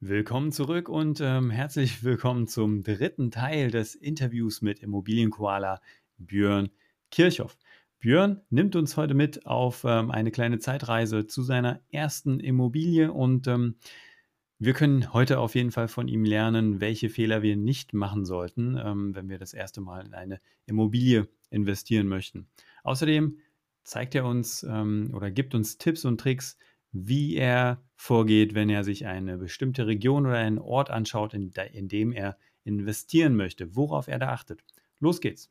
Willkommen zurück und ähm, herzlich willkommen zum dritten Teil des Interviews mit Immobilienkoala Björn Kirchhoff. Björn nimmt uns heute mit auf ähm, eine kleine Zeitreise zu seiner ersten Immobilie und ähm, wir können heute auf jeden Fall von ihm lernen, welche Fehler wir nicht machen sollten, ähm, wenn wir das erste Mal in eine Immobilie investieren möchten. Außerdem zeigt er uns ähm, oder gibt uns Tipps und Tricks, wie er vorgeht, wenn er sich eine bestimmte Region oder einen Ort anschaut, in, in dem er investieren möchte, worauf er da achtet. Los geht's.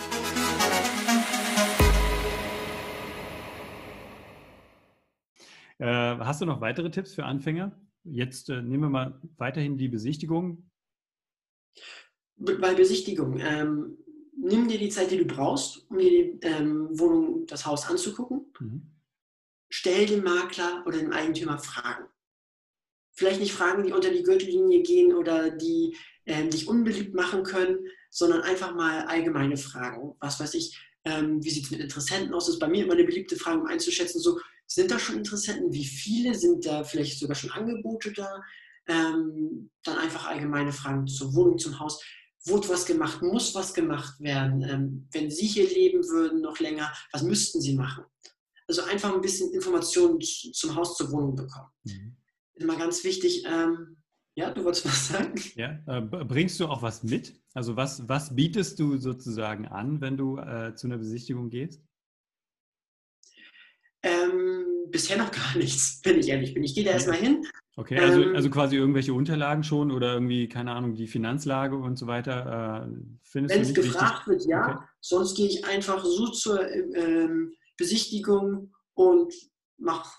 Äh, hast du noch weitere Tipps für Anfänger? Jetzt äh, nehmen wir mal weiterhin die Besichtigung. Bei Besichtigung, ähm, nimm dir die Zeit, die du brauchst, um dir die ähm, Wohnung, das Haus anzugucken. Mhm. Stell dem Makler oder dem Eigentümer Fragen. Vielleicht nicht Fragen, die unter die Gürtellinie gehen oder die äh, dich unbeliebt machen können, sondern einfach mal allgemeine Fragen. Was weiß ich, ähm, wie sieht es mit Interessenten aus? Das ist bei mir immer eine beliebte Frage, um einzuschätzen, so, sind da schon Interessenten? Wie viele sind da vielleicht sogar schon Angebote da? Ähm, dann einfach allgemeine Fragen zur Wohnung, zum Haus. Wurde was gemacht? Muss was gemacht werden? Ähm, wenn Sie hier leben würden noch länger, was müssten Sie machen? Also einfach ein bisschen Informationen zum Haus, zur Wohnung bekommen. Mhm. Immer ganz wichtig. Ähm, ja, du wolltest was sagen? Ja, äh, bringst du auch was mit? Also was, was bietest du sozusagen an, wenn du äh, zu einer Besichtigung gehst? Ähm, bisher noch gar nichts, wenn ich ehrlich bin. Ich gehe da erstmal hin. Okay, also, ähm, also quasi irgendwelche Unterlagen schon oder irgendwie, keine Ahnung, die Finanzlage und so weiter. Äh, Wenn es gefragt wird, ja. Okay. Sonst gehe ich einfach so zur ähm, Besichtigung und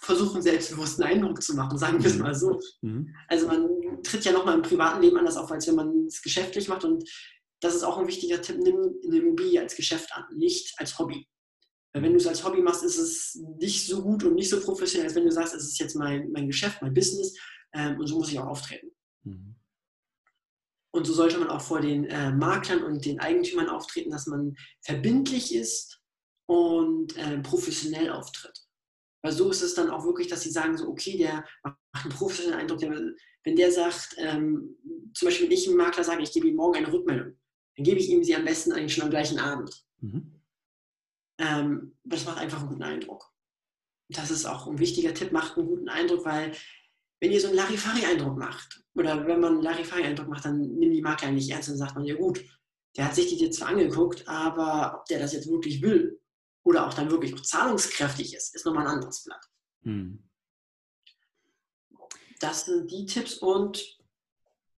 versuche einen selbstbewussten Eindruck zu machen, sagen wir es mhm. mal so. Mhm. Also man tritt ja nochmal im privaten Leben anders auf, als wenn man es geschäftlich macht. Und das ist auch ein wichtiger Tipp, nimm eine Immobilie als Geschäft an, nicht als Hobby. Weil wenn du es als Hobby machst, ist es nicht so gut und nicht so professionell, als wenn du sagst, es ist jetzt mein, mein Geschäft, mein Business ähm, und so muss ich auch auftreten. Mhm. Und so sollte man auch vor den äh, Maklern und den Eigentümern auftreten, dass man verbindlich ist und äh, professionell auftritt. Weil so ist es dann auch wirklich, dass sie sagen, so, okay, der macht einen professionellen Eindruck. Der, wenn der sagt, ähm, zum Beispiel, wenn ich einem Makler sage, ich gebe ihm morgen eine Rückmeldung, dann gebe ich ihm sie am besten eigentlich schon am gleichen Abend. Mhm. Ähm, das macht einfach einen guten Eindruck. Das ist auch ein wichtiger Tipp, macht einen guten Eindruck, weil wenn ihr so einen Larifari-Eindruck macht, oder wenn man einen Larifari-Eindruck macht, dann nimmt die Makler nicht ernst und sagt man, ja gut, der hat sich die jetzt zwar angeguckt, aber ob der das jetzt wirklich will oder auch dann wirklich auch zahlungskräftig ist, ist nochmal ein anderes Blatt. Hm. Das sind die Tipps und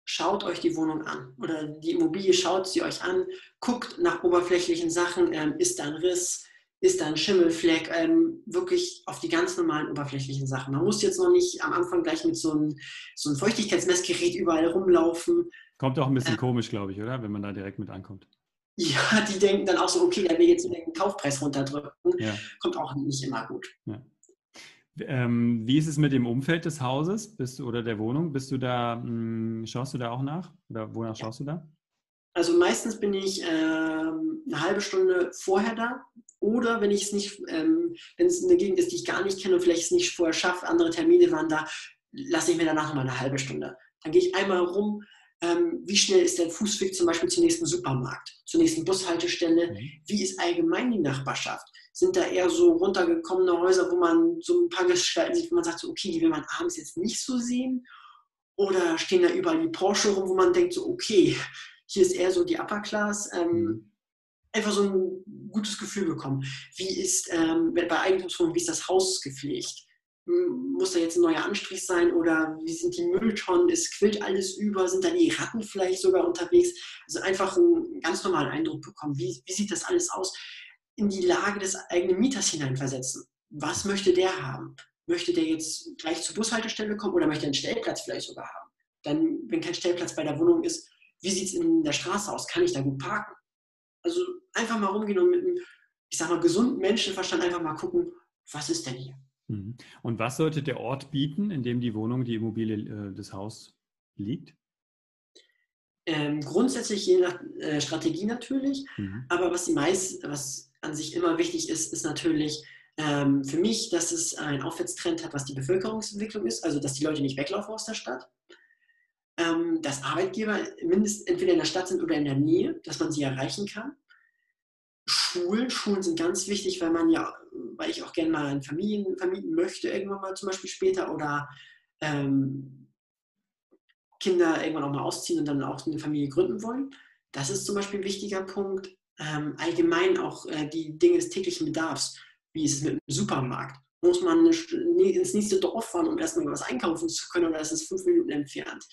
schaut euch die Wohnung an oder die Immobilie, schaut sie euch an, guckt nach oberflächlichen Sachen, ähm, ist da ein Riss, ist da ein Schimmelfleck, ähm, wirklich auf die ganz normalen oberflächlichen Sachen. Man muss jetzt noch nicht am Anfang gleich mit so einem, so einem Feuchtigkeitsmessgerät überall rumlaufen. Kommt auch ein bisschen äh, komisch, glaube ich, oder? Wenn man da direkt mit ankommt. Ja, die denken dann auch so, okay, der will jetzt den Kaufpreis runterdrücken. Ja. Kommt auch nicht immer gut. Ja. Ähm, wie ist es mit dem Umfeld des Hauses bist oder der Wohnung? Bist du da, mh, hm, schaust du da auch nach? Oder wonach ja. schaust du da? Also meistens bin ich ähm, eine halbe Stunde vorher da. Oder wenn ich es nicht, ähm, wenn es eine Gegend ist, die ich gar nicht kenne und vielleicht es nicht vorher schaffe, andere Termine waren da, lasse ich mir danach nochmal eine halbe Stunde. Dann gehe ich einmal rum, ähm, wie schnell ist der Fußweg zum Beispiel zum nächsten Supermarkt, zur nächsten Bushaltestelle, mhm. wie ist allgemein die Nachbarschaft? sind da eher so runtergekommene Häuser, wo man so ein paar Gestalten sieht, wo man sagt, so, okay, die will man abends jetzt nicht so sehen. Oder stehen da überall die Porsche rum, wo man denkt, so, okay, hier ist eher so die Upper Class. Ähm, mhm. einfach so ein gutes Gefühl bekommen. Wie ist ähm, bei Eigentumswohnungen, wie ist das Haus gepflegt? Muss da jetzt ein neuer Anstrich sein oder wie sind die Mülltonnen? Es quillt alles über? Sind da die Ratten vielleicht sogar unterwegs? Also einfach einen ganz normalen Eindruck bekommen. Wie, wie sieht das alles aus? in die Lage des eigenen Mieters hineinversetzen. Was möchte der haben? Möchte der jetzt gleich zur Bushaltestelle kommen oder möchte er einen Stellplatz vielleicht sogar haben? Dann, wenn kein Stellplatz bei der Wohnung ist, wie sieht es in der Straße aus? Kann ich da gut parken? Also einfach mal rumgehen und mit einem, ich sag mal, gesunden Menschenverstand einfach mal gucken, was ist denn hier? Mhm. Und was sollte der Ort bieten, in dem die Wohnung, die Immobilie, äh, das Haus liegt? Ähm, grundsätzlich je nach äh, Strategie natürlich, mhm. aber was die meist, was an sich immer wichtig ist, ist natürlich ähm, für mich, dass es einen Aufwärtstrend hat, was die Bevölkerungsentwicklung ist, also dass die Leute nicht weglaufen aus der Stadt, ähm, dass Arbeitgeber mindestens entweder in der Stadt sind oder in der Nähe, dass man sie erreichen kann. Schulen, Schulen sind ganz wichtig, weil man ja, weil ich auch gerne mal ein Familien vermieten möchte, irgendwann mal zum Beispiel später oder ähm, Kinder irgendwann auch mal ausziehen und dann auch eine Familie gründen wollen. Das ist zum Beispiel ein wichtiger Punkt. Ähm, allgemein auch äh, die Dinge des täglichen Bedarfs. Wie ist es mit dem Supermarkt? Muss man ins nächste Dorf fahren, um erstmal was einkaufen zu können oder ist es fünf Minuten entfernt?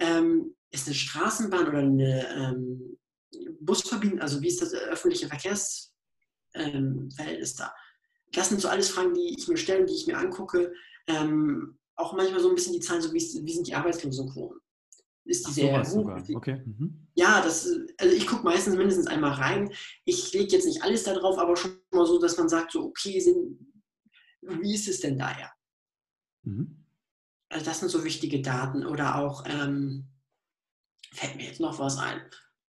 Ähm, ist eine Straßenbahn oder eine ähm, Busverbindung, also wie ist das öffentliche Verkehrsverhältnis ähm, da? Das sind so alles Fragen, die ich mir stelle, die ich mir angucke. Ähm, auch manchmal so ein bisschen die Zahlen, so wie, wie sind die Arbeitslosenquoten? Ist die sehr hoch? Okay. Mhm. Ja, das, also ich gucke meistens mindestens einmal rein. Ich lege jetzt nicht alles da drauf, aber schon mal so, dass man sagt, so, okay, sind, wie ist es denn daher? Mhm. Also das sind so wichtige Daten. Oder auch, ähm, fällt mir jetzt noch was ein.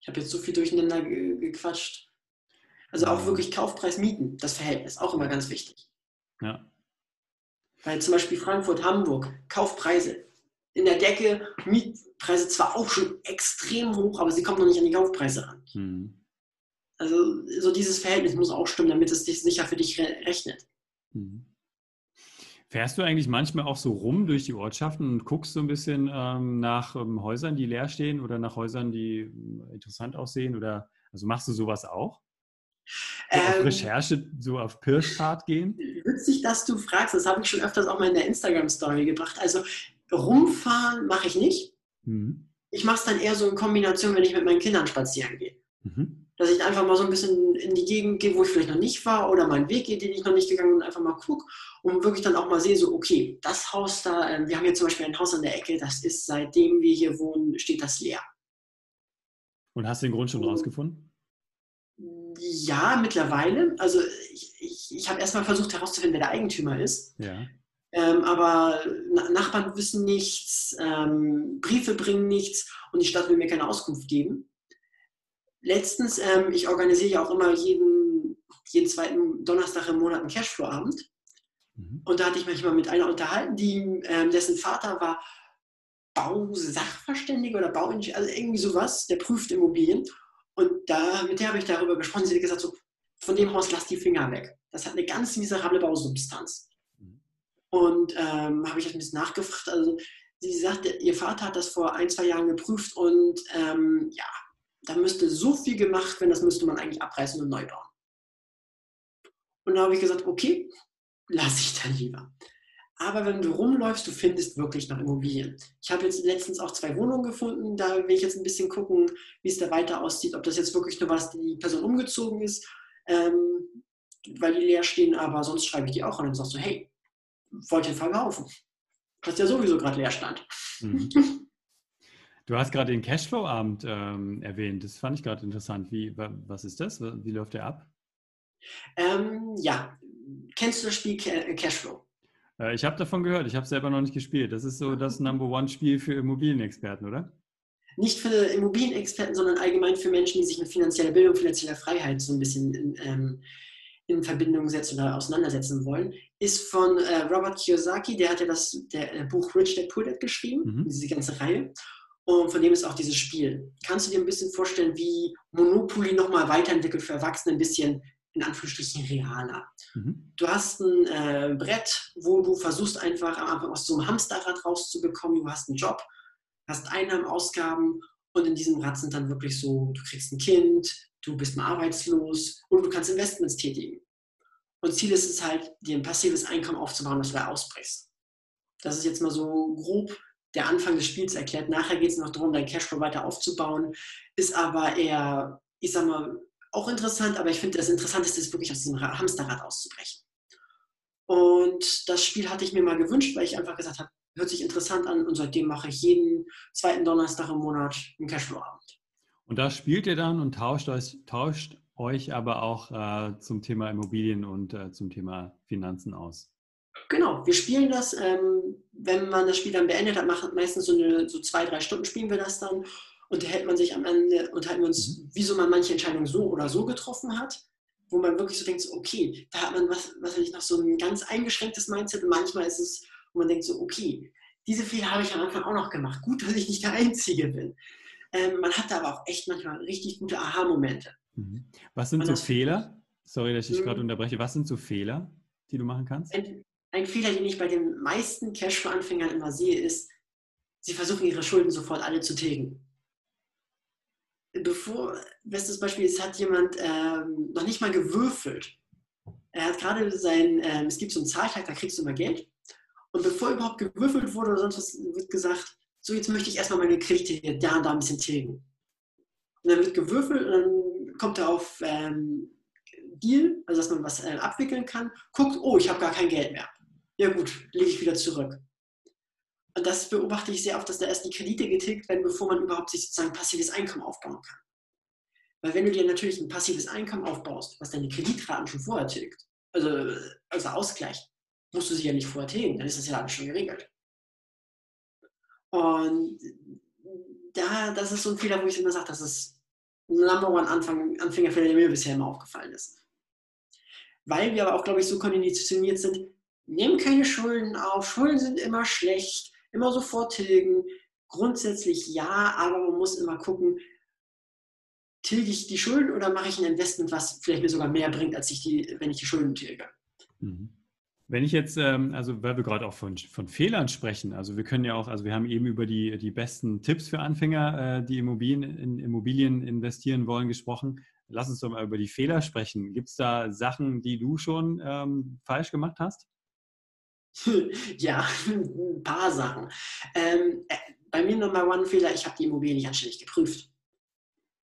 Ich habe jetzt so viel durcheinander ge gequatscht. Also auch wirklich Kaufpreis Mieten, das Verhältnis, auch immer ganz wichtig. Ja. Weil zum Beispiel Frankfurt, Hamburg, Kaufpreise in der Decke, Mietpreise zwar auch schon extrem hoch, aber sie kommen noch nicht an die Kaufpreise ran. Mhm. Also so dieses Verhältnis muss auch stimmen, damit es sich sicher für dich rechnet. Mhm. Fährst du eigentlich manchmal auch so rum durch die Ortschaften und guckst so ein bisschen ähm, nach ähm, Häusern, die leer stehen oder nach Häusern, die äh, interessant aussehen? Oder also machst du sowas auch? So ähm, auf Recherche, so auf Pirschfahrt gehen? Witzig, dass du fragst. Das habe ich schon öfters auch mal in der Instagram-Story gebracht. Also rumfahren mache ich nicht. Mhm. Ich mache es dann eher so in Kombination, wenn ich mit meinen Kindern spazieren gehe. Mhm dass ich einfach mal so ein bisschen in die Gegend gehe, wo ich vielleicht noch nicht war oder meinen Weg gehe, den ich noch nicht gegangen bin, und einfach mal gucke und wirklich dann auch mal sehe, so, okay, das Haus da, äh, wir haben hier zum Beispiel ein Haus an der Ecke, das ist seitdem wir hier wohnen, steht das leer. Und hast du den Grund schon rausgefunden? Ja, mittlerweile. Also ich, ich, ich habe erstmal versucht herauszufinden, wer der Eigentümer ist. Ja. Ähm, aber Nachbarn wissen nichts, ähm, Briefe bringen nichts und die Stadt will mir keine Auskunft geben letztens, ähm, ich organisiere ja auch immer jeden, jeden zweiten Donnerstag im Monat einen Cashflow-Abend. Mhm. Und da hatte ich manchmal mit einer unterhalten, die, ähm, dessen Vater war Bausachverständiger oder Bauingenieur, also irgendwie sowas, der prüft Immobilien. Und da, mit der habe ich darüber gesprochen. Sie hat gesagt, so, von dem Haus lass die Finger weg. Das hat eine ganz miserable Bausubstanz. Mhm. Und ähm, habe ich ein bisschen nachgefragt. Also sie sagte, ihr Vater hat das vor ein, zwei Jahren geprüft und ähm, ja, da müsste so viel gemacht werden, das müsste man eigentlich abreißen und neu bauen. Und da habe ich gesagt, okay, lasse ich dann lieber. Aber wenn du rumläufst, du findest wirklich noch Immobilien. Ich habe jetzt letztens auch zwei Wohnungen gefunden. Da will ich jetzt ein bisschen gucken, wie es da weiter aussieht. Ob das jetzt wirklich nur was, die Person umgezogen ist, ähm, weil die leer stehen. Aber sonst schreibe ich die auch an und sagst so, hey, wollt ihr verkaufen? Was ja sowieso gerade leer stand. Mhm. Du hast gerade den Cashflow-Abend ähm, erwähnt. Das fand ich gerade interessant. Wie, was ist das? Wie läuft der ab? Ähm, ja, kennst du das Spiel äh, Cashflow? Äh, ich habe davon gehört. Ich habe selber noch nicht gespielt. Das ist so das Number One-Spiel für Immobilienexperten, oder? Nicht für Immobilienexperten, sondern allgemein für Menschen, die sich mit finanzieller Bildung, finanzieller Freiheit so ein bisschen in, ähm, in Verbindung setzen oder auseinandersetzen wollen, ist von äh, Robert Kiyosaki. Der hat ja das der, äh, Buch Rich Dad Poor Dad geschrieben, mhm. diese ganze Reihe. Und von dem ist auch dieses Spiel. Kannst du dir ein bisschen vorstellen, wie Monopoly nochmal weiterentwickelt für Erwachsene, ein bisschen in Anführungsstrichen realer. Mhm. Du hast ein äh, Brett, wo du versuchst einfach am Anfang aus so einem Hamsterrad rauszubekommen. Du hast einen Job, hast Einnahmen, Ausgaben und in diesem Rad sind dann wirklich so, du kriegst ein Kind, du bist mal arbeitslos oder du kannst Investments tätigen. Und Ziel ist es halt, dir ein passives Einkommen aufzubauen, das du da ausbrichst. Das ist jetzt mal so grob der Anfang des Spiels erklärt. Nachher geht es noch darum, dein Cashflow weiter aufzubauen. Ist aber eher, ich sag mal, auch interessant, aber ich finde, das Interessanteste ist wirklich aus diesem Hamsterrad auszubrechen. Und das Spiel hatte ich mir mal gewünscht, weil ich einfach gesagt habe, hört sich interessant an und seitdem mache ich jeden zweiten Donnerstag im Monat einen Cashflow-Abend. Und da spielt ihr dann und tauscht euch, tauscht euch aber auch äh, zum Thema Immobilien und äh, zum Thema Finanzen aus. Genau, wir spielen das. Ähm, wenn man das Spiel dann beendet hat, macht meistens so, eine, so zwei, drei Stunden spielen wir das dann. Unterhält man sich am Ende, unterhalten wir uns, mhm. wieso man manche Entscheidungen so oder so getroffen hat. Wo man wirklich so denkt, so, okay, da hat man was, was ich noch so ein ganz eingeschränktes Mindset und manchmal ist es, wo man denkt so, okay, diese Fehler habe ich am Anfang auch noch gemacht. Gut, dass ich nicht der Einzige bin. Ähm, man hat da aber auch echt manchmal richtig gute Aha-Momente. Mhm. Was sind so Fehler? Sorry, dass ich gerade mhm. unterbreche. Was sind so Fehler, die du machen kannst? Ein, Fehler, den ich bei den meisten Cashflow-Anfängern immer sehe, ist, sie versuchen ihre Schulden sofort alle zu tilgen. Bevor, bestes Beispiel, es hat jemand ähm, noch nicht mal gewürfelt. Er hat gerade sein, ähm, es gibt so einen Zahltag, da kriegst du immer Geld. Und bevor überhaupt gewürfelt wurde oder sonst was, wird gesagt, so jetzt möchte ich erstmal meine Kredite hier da und da ein bisschen tilgen. Und dann wird gewürfelt und dann kommt er auf ähm, Deal, also dass man was äh, abwickeln kann, guckt, oh, ich habe gar kein Geld mehr ja gut, lege ich wieder zurück. Und das beobachte ich sehr oft, dass da erst die Kredite getilgt werden, bevor man überhaupt sich sozusagen passives Einkommen aufbauen kann. Weil wenn du dir natürlich ein passives Einkommen aufbaust, was deine Kreditraten schon vorher tilgt, also, also ausgleicht, musst du sie ja nicht vorher tilgen, dann ist das ja alles schon geregelt. Und da, das ist so ein Fehler, wo ich immer sage, das ist ein Number One Anfang, Anfängerfehler, der mir bisher immer aufgefallen ist. Weil wir aber auch, glaube ich, so konditioniert sind, Nehmen keine Schulden auf. Schulden sind immer schlecht. Immer sofort tilgen. Grundsätzlich ja, aber man muss immer gucken, tilge ich die Schulden oder mache ich ein Investment, was vielleicht mir sogar mehr bringt, als ich die, wenn ich die Schulden tilge. Mhm. Wenn ich jetzt, ähm, also weil wir gerade auch von, von Fehlern sprechen, also wir können ja auch, also wir haben eben über die, die besten Tipps für Anfänger, äh, die Immobilien, in Immobilien investieren wollen, gesprochen. Lass uns doch mal über die Fehler sprechen. Gibt es da Sachen, die du schon ähm, falsch gemacht hast? ja, ein paar Sachen. Ähm, äh, bei mir Nummer One-Fehler, ich habe die Immobilie nicht anständig geprüft.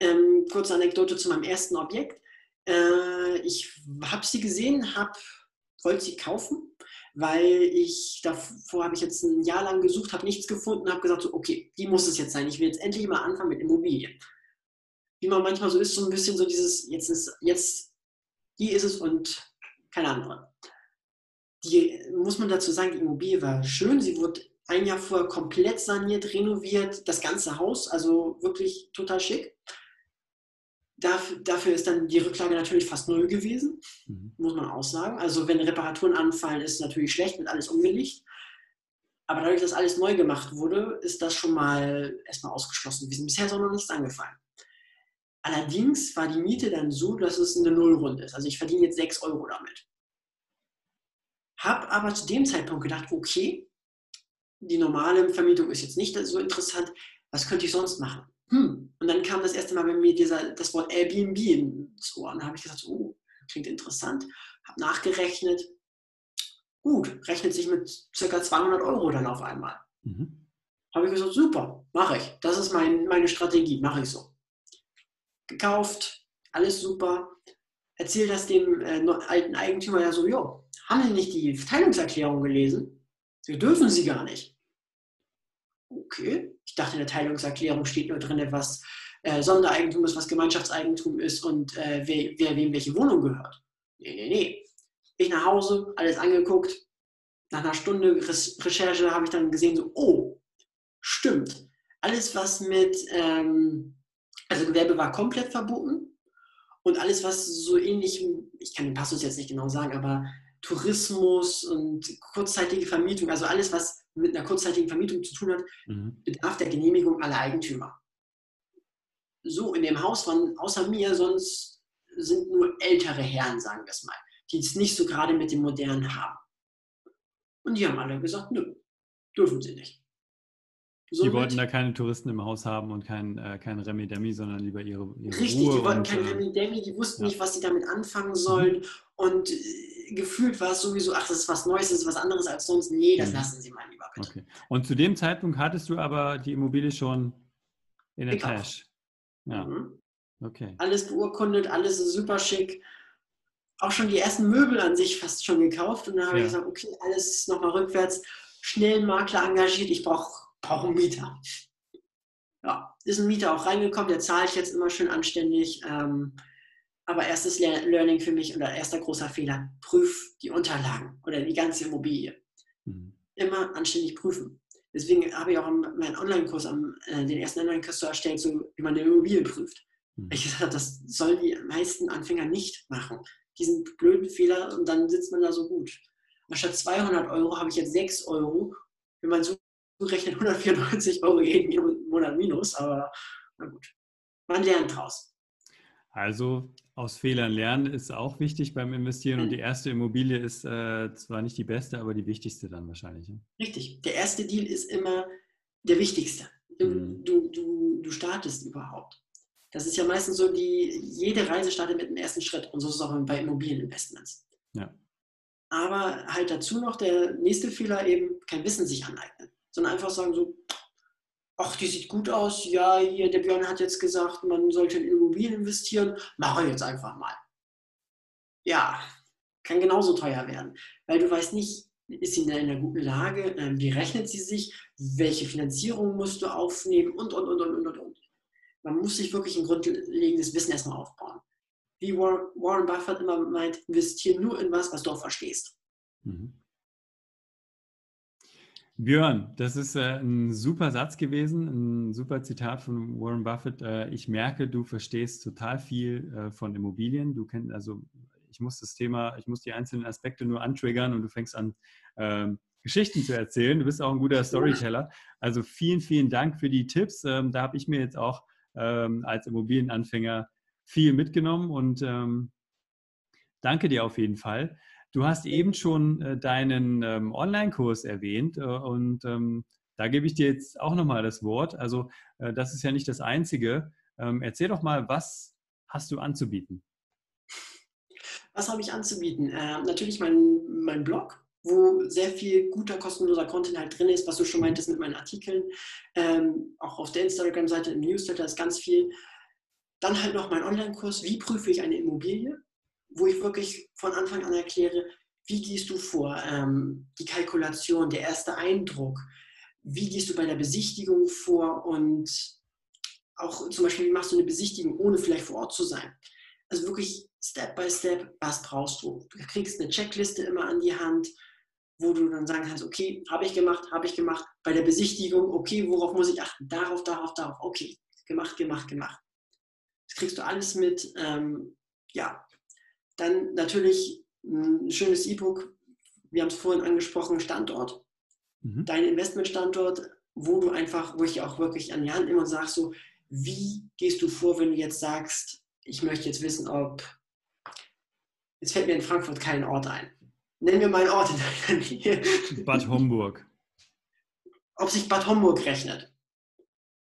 Ähm, kurze Anekdote zu meinem ersten Objekt. Äh, ich habe sie gesehen, wollte sie kaufen, weil ich davor habe ich jetzt ein Jahr lang gesucht, habe nichts gefunden, habe gesagt, so, okay, die muss es jetzt sein. Ich will jetzt endlich mal anfangen mit Immobilien. Wie man manchmal so ist, so ein bisschen so dieses, jetzt ist, jetzt, die ist es und keine andere die, muss man dazu sagen, die Immobilie war schön. Sie wurde ein Jahr vorher komplett saniert, renoviert, das ganze Haus, also wirklich total schick. Dafür, dafür ist dann die Rücklage natürlich fast null gewesen, mhm. muss man auch sagen. Also wenn Reparaturen anfallen, ist es natürlich schlecht, wird alles umgelegt. Aber dadurch, dass alles neu gemacht wurde, ist das schon mal erstmal ausgeschlossen gewesen. Bisher ist auch noch nichts angefallen. Allerdings war die Miete dann so, dass es eine Nullrunde ist. Also ich verdiene jetzt 6 Euro damit. Habe aber zu dem Zeitpunkt gedacht, okay, die normale Vermietung ist jetzt nicht so interessant, was könnte ich sonst machen? Hm. Und dann kam das erste Mal bei mir dieser, das Wort Airbnb ins Ohr. Und da habe ich gesagt, oh, klingt interessant. Habe nachgerechnet. Gut, rechnet sich mit ca. 200 Euro dann auf einmal. Mhm. Habe ich gesagt, super, mache ich. Das ist mein, meine Strategie, mache ich so. Gekauft, alles super. Erzähl das dem äh, alten Eigentümer ja so, jo, haben Sie nicht die Teilungserklärung gelesen? Wir dürfen sie gar nicht. Okay, ich dachte, in der Teilungserklärung steht nur drin, was äh, Sondereigentum ist, was Gemeinschaftseigentum ist und äh, wer, wer wem welche Wohnung gehört. Nee, nee, nee. Ich nach Hause, alles angeguckt. Nach einer Stunde Recherche habe ich dann gesehen, so, oh, stimmt. Alles, was mit, ähm, also Gewerbe war komplett verboten und alles, was so ähnlich, ich kann den Passus jetzt nicht genau sagen, aber Tourismus und kurzzeitige Vermietung, also alles, was mit einer kurzzeitigen Vermietung zu tun hat, mhm. bedarf der Genehmigung aller Eigentümer. So, in dem Haus waren außer mir sonst sind nur ältere Herren, sagen wir es mal, die es nicht so gerade mit dem Modernen haben. Und die haben alle gesagt, nö, dürfen sie nicht. So die wollten da keine Touristen im Haus haben und kein, äh, kein Remi Demi, sondern lieber ihre, ihre Richtig, Ruhe die wollten und, kein äh, Remi Demi, die wussten ja. nicht, was sie damit anfangen sollen. Mhm. Und äh, gefühlt war es sowieso, ach, das ist was Neues, das ist was anderes als sonst. Nee, das mhm. lassen Sie mal lieber bitte. Okay. Und zu dem Zeitpunkt hattest du aber die Immobilie schon in der Tasche. Ja. Mhm. Okay. Alles beurkundet, alles super schick. Auch schon die ersten Möbel an sich fast schon gekauft. Und dann habe ja. ich gesagt, okay, alles nochmal rückwärts. Schnell einen Makler engagiert. Ich brauche brauche einen Mieter. Ja, ist ein Mieter auch reingekommen, der zahlt jetzt immer schön anständig. Ähm, aber erstes Learning für mich oder erster großer Fehler, prüf die Unterlagen oder die ganze Immobilie. Mhm. Immer anständig prüfen. Deswegen habe ich auch meinen Online-Kurs, äh, den ersten Online-Kurs so erstellt, so wie man eine Immobilie prüft. Mhm. Ich gesagt das sollen die meisten Anfänger nicht machen. Diesen blöden Fehler und dann sitzt man da so gut. Anstatt 200 Euro habe ich jetzt 6 Euro. Wenn man so rechnet, 194 Euro jeden Monat minus, aber na gut. Man lernt draus. Also aus Fehlern lernen ist auch wichtig beim Investieren und die erste Immobilie ist äh, zwar nicht die beste, aber die wichtigste dann wahrscheinlich. Ne? Richtig. Der erste Deal ist immer der wichtigste. Du, mhm. du, du, du startest überhaupt. Das ist ja meistens so, die, jede Reise startet mit dem ersten Schritt und so ist es auch bei Immobilieninvestments. Ja. Aber halt dazu noch der nächste Fehler eben, kein Wissen sich aneignen, sondern einfach sagen so, ach, die sieht gut aus, ja, hier, der Björn hat jetzt gesagt, man sollte in Immobilien investieren, mache jetzt einfach mal. Ja, kann genauso teuer werden, weil du weißt nicht, ist sie in einer guten Lage, ähm, wie rechnet sie sich, welche Finanzierung musst du aufnehmen und, und, und, und, und, und. Man muss sich wirklich ein grundlegendes Wissen erstmal aufbauen. Wie Warren Buffett immer meint, investiere nur in was, was du auch verstehst. Mhm. Björn, das ist äh, ein super Satz gewesen, ein super Zitat von Warren Buffett. Äh, ich merke, du verstehst total viel äh, von Immobilien. Du kennst also, ich muss das Thema, ich muss die einzelnen Aspekte nur antriggern und du fängst an, ähm, Geschichten zu erzählen. Du bist auch ein guter Storyteller. Also vielen, vielen Dank für die Tipps. Ähm, da habe ich mir jetzt auch ähm, als Immobilienanfänger viel mitgenommen und ähm, danke dir auf jeden Fall. Du hast eben schon äh, deinen ähm, Online-Kurs erwähnt äh, und ähm, da gebe ich dir jetzt auch nochmal das Wort. Also äh, das ist ja nicht das Einzige. Ähm, erzähl doch mal, was hast du anzubieten? Was habe ich anzubieten? Äh, natürlich mein, mein Blog, wo sehr viel guter, kostenloser Content halt drin ist, was du schon mhm. meintest mit meinen Artikeln. Ähm, auch auf der Instagram-Seite im Newsletter ist ganz viel. Dann halt noch mein Online-Kurs, wie prüfe ich eine Immobilie? Wo ich wirklich von Anfang an erkläre, wie gehst du vor, ähm, die Kalkulation, der erste Eindruck, wie gehst du bei der Besichtigung vor und auch zum Beispiel, wie machst du eine Besichtigung, ohne vielleicht vor Ort zu sein. Also wirklich Step by Step, was brauchst du? Du kriegst eine Checkliste immer an die Hand, wo du dann sagen kannst, okay, habe ich gemacht, habe ich gemacht. Bei der Besichtigung, okay, worauf muss ich achten? Darauf, darauf, darauf. Okay, gemacht, gemacht, gemacht. Das kriegst du alles mit. Ähm, ja, dann natürlich ein schönes E-Book. Wir haben es vorhin angesprochen, Standort. Mhm. Dein Investmentstandort, wo du einfach, wo ich auch wirklich an die Hand nehme und sage so, wie gehst du vor, wenn du jetzt sagst, ich möchte jetzt wissen, ob, jetzt fällt mir in Frankfurt kein Ort ein. Nennen wir mal einen Ort in deiner Nähe. Bad Homburg. Ob sich Bad Homburg rechnet.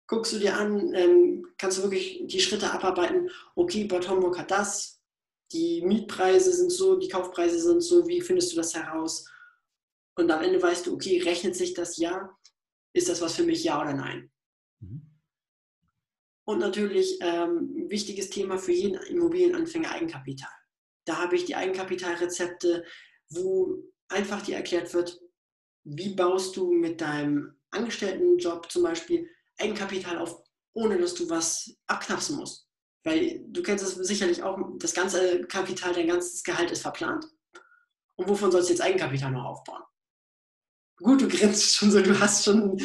Guckst du dir an, ähm, kannst du wirklich die Schritte abarbeiten, okay, Bad Homburg hat das, die Mietpreise sind so, die Kaufpreise sind so, wie findest du das heraus? Und am Ende weißt du, okay, rechnet sich das ja? Ist das was für mich, ja oder nein? Mhm. Und natürlich ähm, wichtiges Thema für jeden Immobilienanfänger Eigenkapital. Da habe ich die Eigenkapitalrezepte, wo einfach dir erklärt wird, wie baust du mit deinem Angestelltenjob zum Beispiel Eigenkapital auf, ohne dass du was abknapsen musst. Weil du kennst es sicherlich auch, das ganze Kapital, dein ganzes Gehalt ist verplant. Und wovon sollst du jetzt Eigenkapital noch aufbauen? Gut, du grinst schon so, du hast schon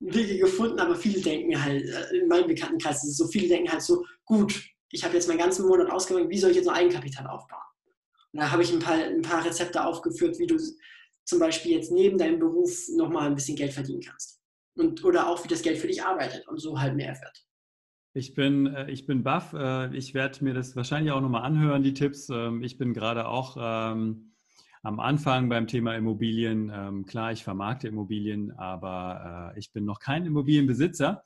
Wege gefunden, aber viele denken halt, äh, in meinem Bekanntenkreis ist es so, viele denken halt so, gut, ich habe jetzt meinen ganzen Monat ausgemacht, wie soll ich jetzt noch Eigenkapital aufbauen? Und da habe ich ein paar, ein paar Rezepte aufgeführt, wie du zum Beispiel jetzt neben deinem Beruf nochmal ein bisschen Geld verdienen kannst. Und, oder auch, wie das Geld für dich arbeitet und so halt mehr wird. Ich bin, äh, ich bin baff. Äh, ich werde mir das wahrscheinlich auch nochmal anhören, die Tipps. Ähm, ich bin gerade auch ähm, am Anfang beim Thema Immobilien. Ähm, klar, ich vermarkte Immobilien, aber äh, ich bin noch kein Immobilienbesitzer.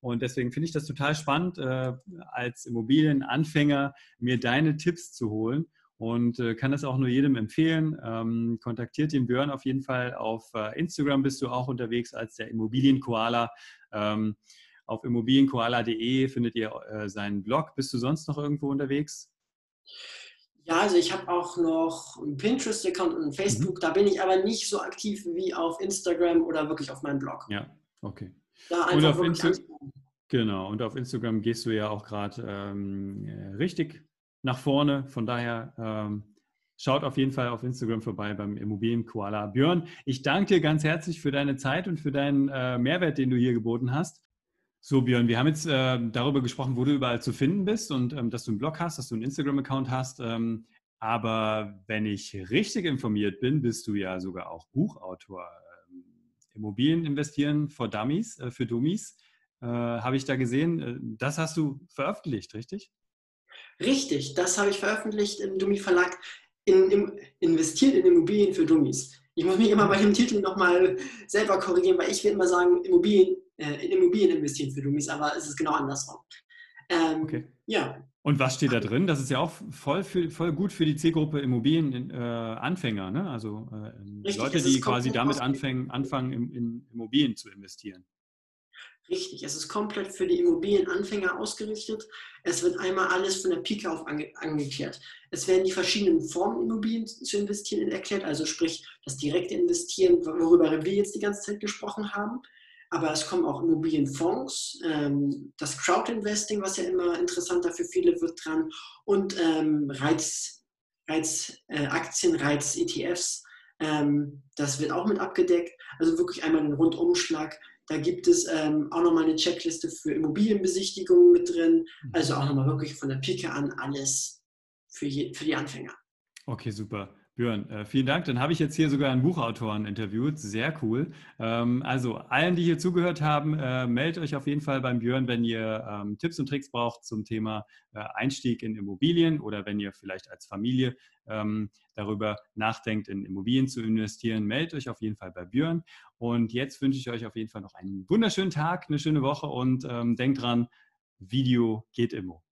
Und deswegen finde ich das total spannend, als Immobilienanfänger mir deine Tipps zu holen und kann das auch nur jedem empfehlen. kontaktiert den Björn auf jeden Fall. Auf Instagram bist du auch unterwegs als der Immobilienkoala. Auf immobilienkoala.de findet ihr äh, seinen Blog. Bist du sonst noch irgendwo unterwegs? Ja, also ich habe auch noch einen Pinterest-Account und einen mhm. Facebook. Mhm. Da bin ich aber nicht so aktiv wie auf Instagram oder wirklich auf meinem Blog. Ja, Okay. und auf Instagram, genau, und auf Instagram gehst du ja auch gerade ähm, äh, richtig nach vorne. Von daher ähm, schaut auf jeden Fall auf Instagram vorbei beim Immobilien-Koala. Björn, ich danke dir ganz herzlich für deine Zeit und für deinen äh, Mehrwert, den du hier geboten hast. So, Björn, wir haben jetzt äh, darüber gesprochen, wo du überall zu finden bist und ähm, dass du einen Blog hast, dass du einen Instagram-Account hast. Ähm, aber wenn ich richtig informiert bin, bist du ja sogar auch Buchautor. Ähm, Immobilien investieren for Dummies, äh, für Dummies, äh, habe ich da gesehen. Äh, das hast du veröffentlicht, richtig? Richtig, das habe ich veröffentlicht im Dummy Verlag. In, in, investiert in Immobilien für Dummies. Ich muss mich immer bei dem Titel nochmal selber korrigieren, weil ich will immer sagen, Immobilien äh, in Immobilien investieren für Dummies, aber es ist genau andersrum. Ähm, okay. Ja. Und was steht da drin? Das ist ja auch voll, für, voll gut für die Zielgruppe Immobilienanfänger, äh, ne? also äh, Richtig, Leute, die quasi damit anfangen, anfangen in, in Immobilien zu investieren. Richtig, es ist komplett für die Immobilienanfänger ausgerichtet. Es wird einmal alles von der Pike auf ange angeklärt. Es werden die verschiedenen Formen, Immobilien zu investieren, erklärt, also sprich das direkte Investieren, worüber wir jetzt die ganze Zeit gesprochen haben aber es kommen auch Immobilienfonds, ähm, das Crowdinvesting, was ja immer interessanter für viele wird dran und ähm, Reiz, Reiz äh, Aktien, Reiz ETFs, ähm, das wird auch mit abgedeckt. Also wirklich einmal einen Rundumschlag. Da gibt es ähm, auch nochmal eine Checkliste für Immobilienbesichtigungen mit drin. Also auch nochmal wirklich von der Pike an alles für, je, für die Anfänger. Okay, super. Björn, äh, vielen Dank. Dann habe ich jetzt hier sogar einen Buchautoren interviewt. Sehr cool. Ähm, also allen, die hier zugehört haben, äh, meldet euch auf jeden Fall beim Björn, wenn ihr ähm, Tipps und Tricks braucht zum Thema äh, Einstieg in Immobilien oder wenn ihr vielleicht als Familie ähm, darüber nachdenkt, in Immobilien zu investieren. Meldet euch auf jeden Fall bei Björn. Und jetzt wünsche ich euch auf jeden Fall noch einen wunderschönen Tag, eine schöne Woche und denkt dran, Video geht immer.